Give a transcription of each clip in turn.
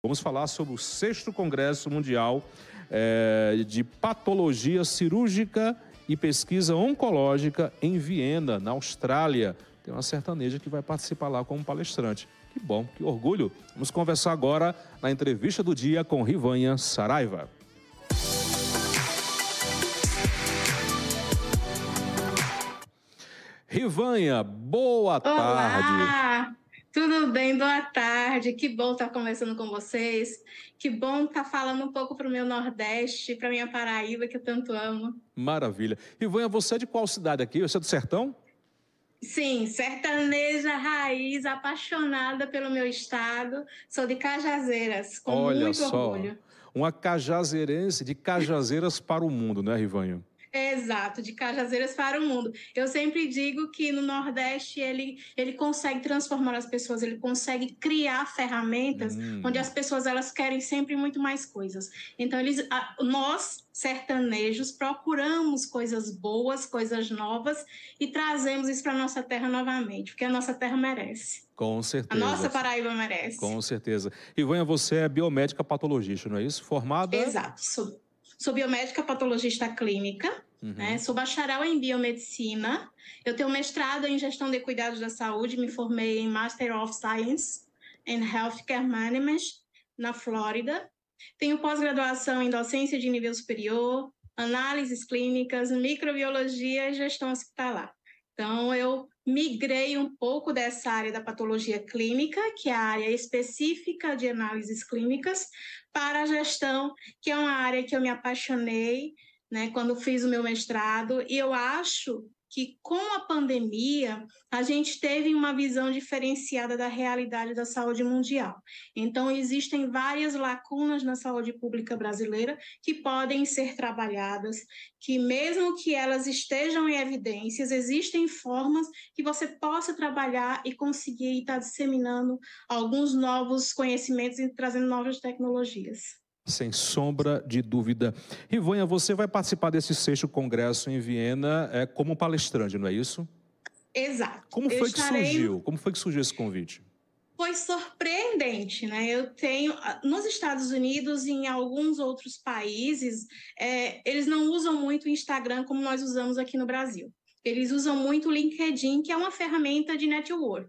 Vamos falar sobre o sexto Congresso Mundial é, de Patologia Cirúrgica e Pesquisa Oncológica em Viena, na Austrália. Tem uma sertaneja que vai participar lá como palestrante. Que bom, que orgulho. Vamos conversar agora na entrevista do dia com Rivanha Saraiva. Rivanha, boa Olá. tarde. Tudo bem? Boa tarde. Que bom estar conversando com vocês. Que bom estar falando um pouco para o meu Nordeste, para minha Paraíba, que eu tanto amo. Maravilha. Rivanha, você é de qual cidade aqui? Você é do Sertão? Sim, sertaneja raiz, apaixonada pelo meu estado. Sou de Cajazeiras, com Olha muito só, orgulho. uma cajazeirense de Cajazeiras para o mundo, né, Rivanha? Exato, de Cajazeiras para o mundo. Eu sempre digo que no Nordeste ele, ele consegue transformar as pessoas, ele consegue criar ferramentas Hum. onde as pessoas elas querem sempre muito mais coisas. Então eles, a- nós sertanejos procuramos coisas boas, coisas novas e trazemos isso para nossa terra novamente, porque a nossa terra merece. Com A certeza. nossa Paraíba merece. Com certeza. Rivanha, você é biomédica patologista, não é isso? Formada? Exato. Sou, sou biomédica patologista clínica. Uhum. né? Sou bacharel em biomedicina. Eu tenho mestrado em gestão de cuidados da saúde, me formei em Master of Science in Healthcare Management na Flórida. Tenho pós-graduação em docência de nível superior, análises clínicas, microbiologia e gestão hospitalar. Então, eu migrei um pouco dessa área da patologia clínica, que é a área específica de análises clínicas, para a gestão, que é uma área que eu me apaixonei, né, quando fiz o meu mestrado, e eu acho que com a pandemia a gente teve uma visão diferenciada da realidade da saúde mundial. Então existem várias lacunas na saúde pública brasileira que podem ser trabalhadas, que mesmo que elas estejam em evidências, existem formas que você possa trabalhar e conseguir estar disseminando alguns novos conhecimentos e trazendo novas tecnologias. Sem sombra de dúvida. Rivanha, você vai participar desse sexto congresso em Viena é, como palestrante, não é isso? Exato. Como foi que surgiu? Como foi que surgiu esse convite? Foi surpreendente, né? Eu tenho ah, nos Estados Unidos e em alguns outros países, é, eles não usam muito o Instagram como nós usamos aqui no Brasil. Eles usam muito o LinkedIn, que é uma ferramenta de network.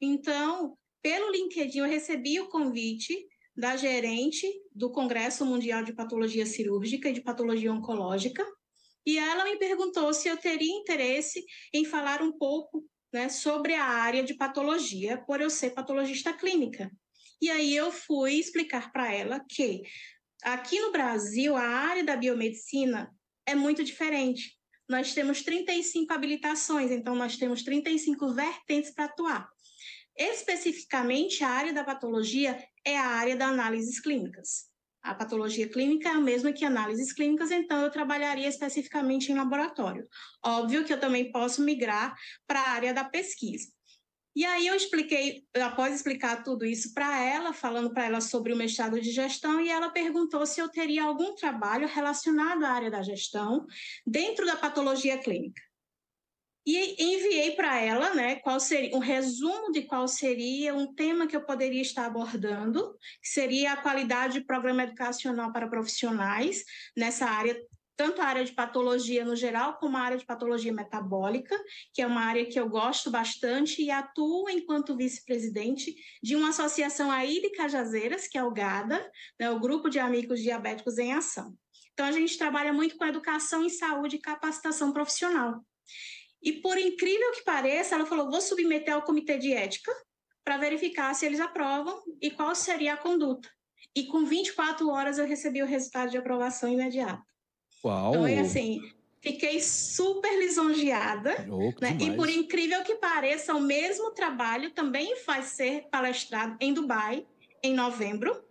Então, pelo LinkedIn, eu recebi o convite da gerente do Congresso Mundial de Patologia Cirúrgica e de Patologia Oncológica, e ela me perguntou se eu teria interesse em falar um pouco né, sobre a área de patologia, por eu ser patologista clínica. E aí eu fui explicar para ela que aqui no Brasil a área da biomedicina é muito diferente. Nós temos 35 habilitações, então nós temos 35 vertentes para atuar. Especificamente, a área da patologia é a área da análises clínicas. A patologia clínica é a mesma que análises clínicas, então eu trabalharia especificamente em laboratório. Óbvio que eu também posso migrar para a área da pesquisa. E aí eu expliquei, após explicar tudo isso para ela, falando para ela sobre o mestrado de gestão, e ela perguntou se eu teria algum trabalho relacionado à área da gestão dentro da patologia clínica. E enviei para ela, né, qual seria um resumo de qual seria um tema que eu poderia estar abordando, que seria a qualidade de programa educacional para profissionais nessa área tanto a área de patologia no geral, como a área de patologia metabólica, que é uma área que eu gosto bastante e atuo enquanto vice-presidente de uma associação aí de Cajazeiras, que é o GADA, né, o Grupo de Amigos Diabéticos em Ação. Então, a gente trabalha muito com educação em saúde e capacitação profissional. E, por incrível que pareça, ela falou: vou submeter ao comitê de ética para verificar se eles aprovam e qual seria a conduta. E com 24 horas eu recebi o resultado de aprovação imediato. Uau! Então, é assim, fiquei super lisonjeada. Oh, Né? E por incrível que pareça, o mesmo trabalho também vai ser palestrado em Dubai em novembro.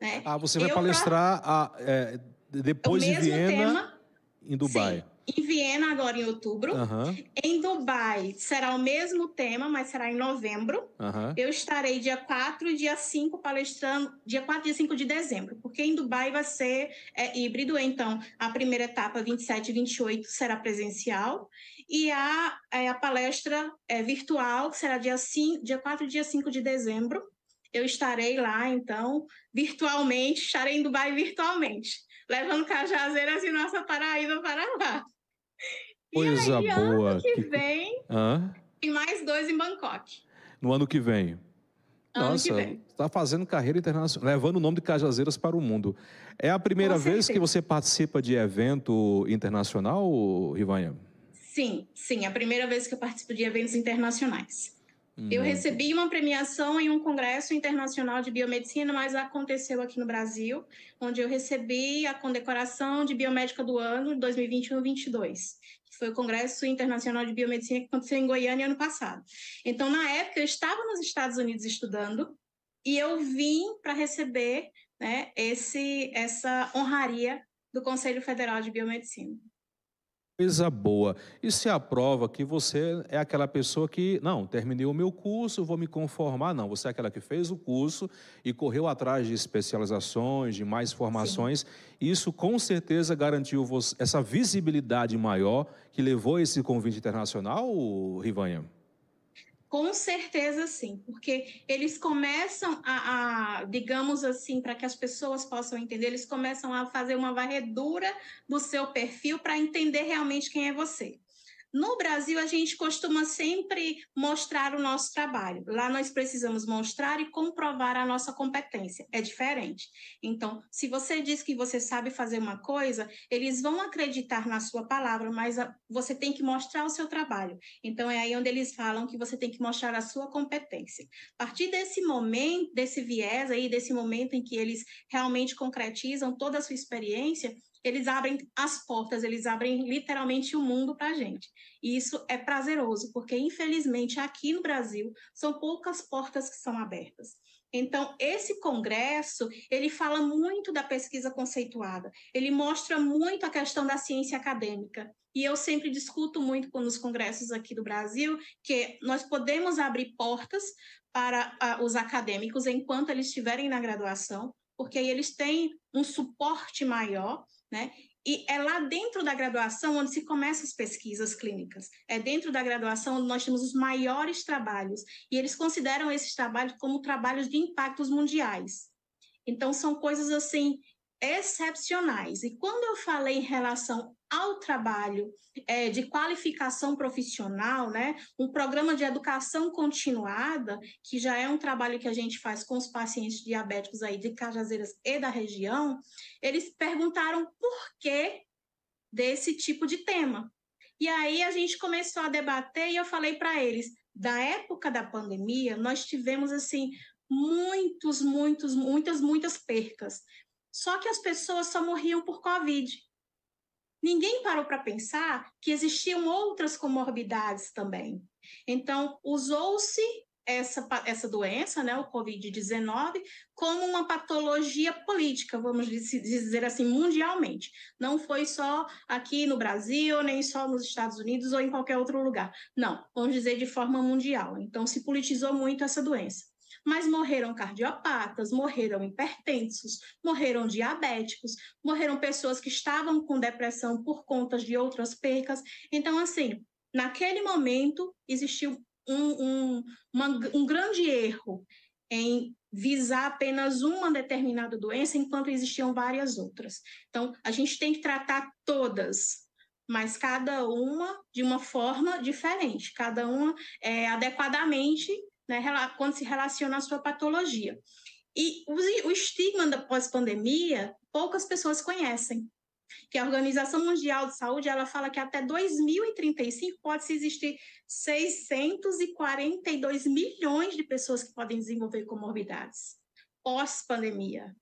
Né? Ah, você vai Eu palestrar a- é, o depois de mesmo Viena, tema, em Dubai. sim, em Viena agora em outubro. Aham, Em Dubai será o mesmo tema, mas será em novembro. aham. Eu estarei dia 4 e dia 5 palestrando, dia 4 e dia 5 de dezembro, porque em Dubai vai ser é, híbrido, então a primeira etapa, 27 e 28, será presencial, e a, é, a palestra é, virtual será dia, 5, dia 4 e dia 5 de dezembro, eu estarei lá, então, virtualmente, estarei em Dubai virtualmente, levando Cajazeiras e nossa Paraíba para lá. Coisa e aí, boa. ano que vem, Hã? e mais dois em Bangkok. No ano que vem. Ano Nossa, está fazendo carreira internacional, levando o nome de Cajazeiras para o mundo. É a primeira Com vez que você participa de evento internacional, Rivanha? Sim, sim, é a primeira vez que eu participo de eventos internacionais. Eu Hum. recebi uma premiação em um congresso internacional de biomedicina, mas aconteceu aqui no Brasil, onde eu recebi a condecoração de biomédica do ano 2021-22, que foi o Congresso Internacional de Biomedicina que aconteceu em Goiânia ano passado. Então, na época, eu estava nos Estados Unidos estudando e eu vim para receber né, esse, essa honraria do Conselho Federal de Biomedicina. Coisa boa. Isso é a prova que você é aquela pessoa que, não, terminei o meu curso, vou me conformar. Não, você é aquela que fez o curso e correu atrás de especializações, de mais formações. Isso com certeza garantiu você, essa visibilidade maior que levou a esse convite internacional, Rivanha? Com certeza sim, porque eles começam a, a digamos assim, para que as pessoas possam entender, eles começam a fazer uma varredura do seu perfil para entender realmente quem é você. No Brasil, a gente costuma sempre mostrar o nosso trabalho. Lá nós precisamos mostrar e comprovar a nossa competência. É diferente. Então, se você diz que você sabe fazer uma coisa, eles vão acreditar na sua palavra, mas a- você tem que mostrar o seu trabalho. Então, é aí onde eles falam que você tem que mostrar a sua competência. A partir desse momento, desse viés aí, desse momento em que eles realmente concretizam toda a sua experiência, eles abrem as portas, eles abrem literalmente o mundo para a gente. E isso é prazeroso, porque infelizmente aqui no Brasil são poucas portas que são abertas. Então, esse congresso, ele fala muito da pesquisa conceituada, ele mostra muito a questão da ciência acadêmica. E eu sempre discuto muito nos congressos aqui do Brasil que nós podemos abrir portas para ah, os acadêmicos enquanto eles estiverem na graduação, porque aí eles têm um suporte maior, né? E é lá dentro da graduação onde se começam as pesquisas clínicas. É dentro da graduação onde nós temos os maiores trabalhos. E eles consideram esses trabalhos como trabalhos de impactos mundiais. Então, são coisas assim excepcionais. E quando eu falei em relação ao trabalho eh, de qualificação profissional, né, um programa de educação continuada, que já é um trabalho que a gente faz com os pacientes diabéticos aí de Cajazeiras e da região, eles perguntaram por que desse tipo de tema. E aí a gente começou a debater e eu falei para eles, da época da pandemia, nós tivemos assim muitos, muitos, muitas, muitas percas. Só que as pessoas só morriam por Covid. Ninguém parou para pensar que existiam outras comorbidades também. Então, usou-se essa, essa doença, né, o Covid-19, como uma patologia política, vamos diz- dizer assim, mundialmente. Não foi só aqui no Brasil, nem só nos Estados Unidos ou em qualquer outro lugar. Não, vamos dizer de forma mundial. Então, se politizou muito essa doença. Mas morreram cardiopatas, morreram hipertensos, morreram diabéticos, morreram pessoas que estavam com depressão por conta de outras percas. Então, assim, naquele momento existiu um, um, uma- um grande erro em visar apenas uma determinada doença, enquanto existiam várias outras. Então, a gente tem que tratar todas, mas cada uma de uma forma diferente, cada uma é, adequadamente, né, quando se relaciona à sua patologia. E o, estigma da pós-pandemia, poucas pessoas conhecem que a Organização Mundial de Saúde ela fala que até 2035 pode existir 642 milhões de pessoas que podem desenvolver comorbidades pós-pandemia.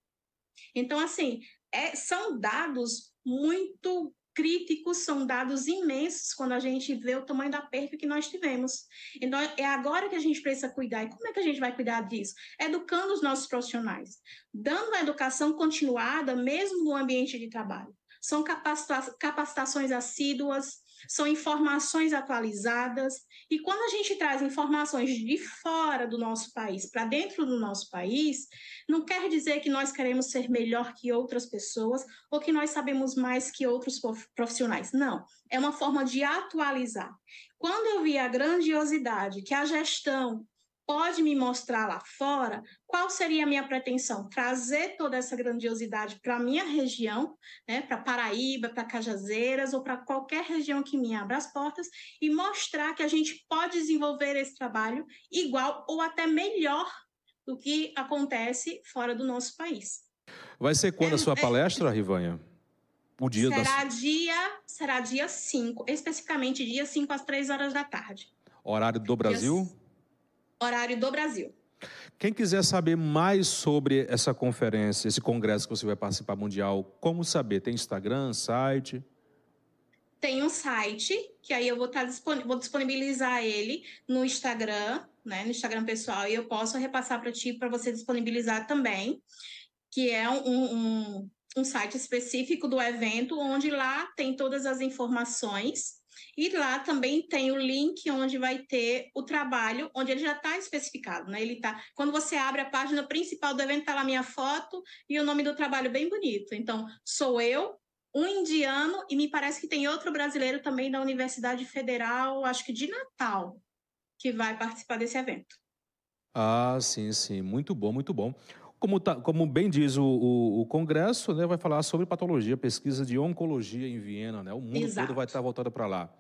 Então, assim, é- são dados muito críticos, são dados imensos quando a gente vê o tamanho da perda que nós tivemos. Então, é agora que a gente precisa cuidar. E como é que a gente vai cuidar disso? Educando os nossos profissionais, dando uma educação continuada, mesmo no ambiente de trabalho são capacita- capacitações assíduas, são informações atualizadas. E quando a gente traz informações de fora do nosso país para dentro do nosso país, não quer dizer que nós queremos ser melhor que outras pessoas ou que nós sabemos mais que outros prof- profissionais. Não, é uma forma de atualizar. Quando eu vi a grandiosidade que a gestão pode me mostrar lá fora, qual seria a minha pretensão? Trazer toda essa grandiosidade para a minha região, né, para Paraíba, para Cajazeiras ou para qualquer região que me abra as portas e mostrar que a gente pode desenvolver esse trabalho igual ou até melhor do que acontece fora do nosso país. Vai ser quando é, a sua é, palestra, Rivanha? O dia será da... dia Será dia 5, especificamente dia 5 às 3 horas da tarde. Horário do Brasil? Dia horário do Brasil. Quem quiser saber mais sobre essa conferência, esse congresso que você vai participar mundial, como saber? Tem Instagram, site? Tem um site, que aí eu vou, estar tá vou disponibilizar ele no Instagram, né, no Instagram pessoal, e eu posso repassar para ti, para você disponibilizar também, que é um, um, um site específico do evento, onde lá tem todas as informações e lá também tem o link onde vai ter o trabalho, onde ele já está especificado, né? Ele tá. Quando você abre a página principal do evento, está lá minha foto e o nome do trabalho bem bonito. Então, sou eu, um indiano, e me parece que tem outro brasileiro também da Universidade Federal, acho que de Natal, que vai participar desse evento. Ah, sim, sim. Muito bom, muito bom. Como, tá, como bem diz o, o, o, Congresso, né, vai falar sobre patologia, pesquisa de oncologia em Viena, né? O mundo Exato. todo vai estar voltado para lá.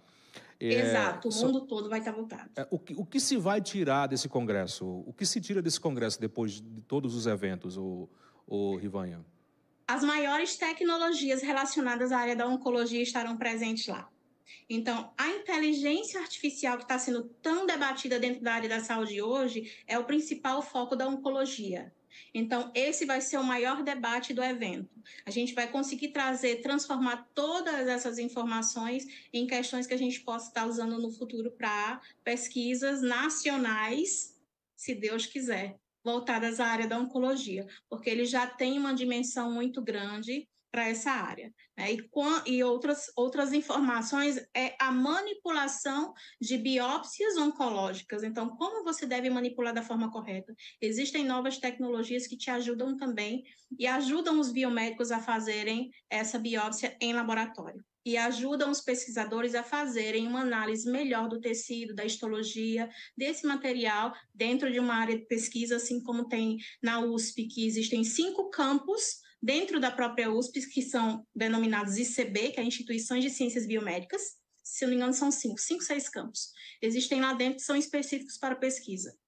É, Exato, o mundo todo vai estar voltado. É, o, que, o que se vai tirar desse congresso? O que se tira desse congresso depois de todos os eventos, o, o Rivanha? As maiores tecnologias relacionadas à área da oncologia estarão presentes lá. Então, a inteligência artificial que está sendo tão debatida dentro da área da saúde hoje é o principal foco da oncologia. Então, esse vai ser o maior debate do evento. A gente vai conseguir trazer, transformar todas essas informações em questões que a gente possa estar usando no futuro para pesquisas nacionais, se Deus quiser, voltadas à área da oncologia, porque ele já tem uma dimensão muito grande para essa área. Né? E, e outras, outras informações é a manipulação de biópsias oncológicas. Então, como você deve manipular da forma correta? Existem novas tecnologias que te ajudam também e ajudam os biomédicos a fazerem essa biópsia em laboratório e ajudam os pesquisadores a fazerem uma análise melhor do tecido, da histologia, desse material dentro de uma área de pesquisa, assim como tem na USP, que existem cinco campos dentro da própria USP, que são denominados ICB, que é Instituições de Ciências Biomédicas, se não me engano são cinco, cinco, seis campos. Existem lá dentro que são específicos para pesquisa.